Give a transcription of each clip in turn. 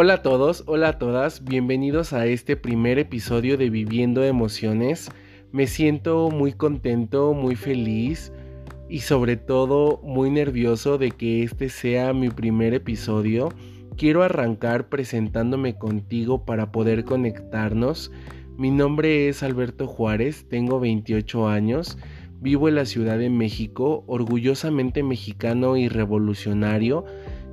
Hola a todos, hola a todas, bienvenidos a este primer episodio de Viviendo Emociones. Me siento muy contento, muy feliz y sobre todo muy nervioso de que este sea mi primer episodio. Quiero arrancar presentándome contigo para poder conectarnos. Mi nombre es Alberto Juárez, tengo 28 años, vivo en la Ciudad de México, orgullosamente mexicano y revolucionario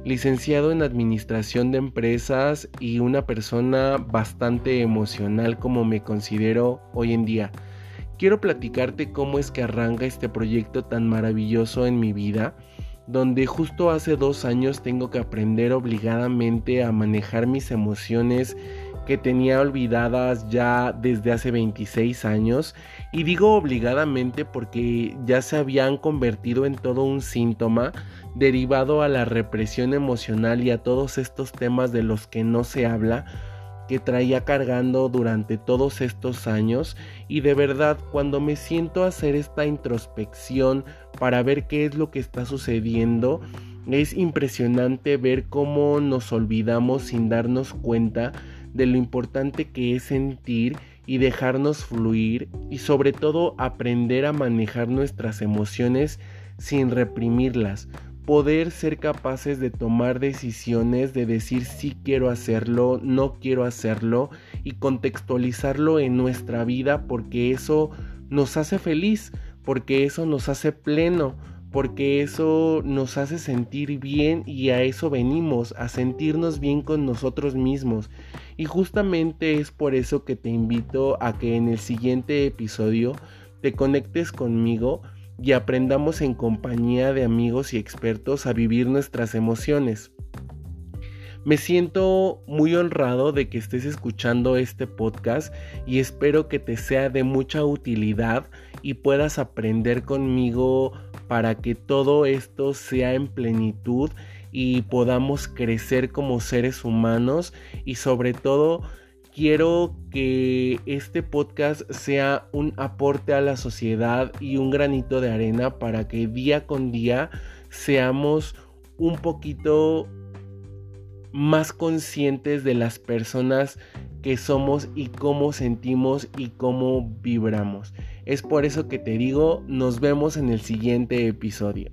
licenciado en Administración de Empresas y una persona bastante emocional como me considero hoy en día. Quiero platicarte cómo es que arranca este proyecto tan maravilloso en mi vida, donde justo hace dos años tengo que aprender obligadamente a manejar mis emociones que tenía olvidadas ya desde hace 26 años. Y digo obligadamente porque ya se habían convertido en todo un síntoma derivado a la represión emocional y a todos estos temas de los que no se habla que traía cargando durante todos estos años. Y de verdad cuando me siento a hacer esta introspección para ver qué es lo que está sucediendo es impresionante ver cómo nos olvidamos sin darnos cuenta de lo importante que es sentir y dejarnos fluir y sobre todo aprender a manejar nuestras emociones sin reprimirlas, poder ser capaces de tomar decisiones, de decir si quiero hacerlo, no quiero hacerlo y contextualizarlo en nuestra vida porque eso nos hace feliz, porque eso nos hace pleno, porque eso nos hace sentir bien y a eso venimos, a sentirnos bien con nosotros mismos. Y justamente es por eso que te invito a que en el siguiente episodio te conectes conmigo y aprendamos en compañía de amigos y expertos a vivir nuestras emociones. Me siento muy honrado de que estés escuchando este podcast y espero que te sea de mucha utilidad y puedas aprender conmigo para que todo esto sea en plenitud y podamos crecer como seres humanos y sobre todo quiero que este podcast sea un aporte a la sociedad y un granito de arena para que día con día seamos un poquito más conscientes de las personas que somos y cómo sentimos y cómo vibramos. Es por eso que te digo, nos vemos en el siguiente episodio.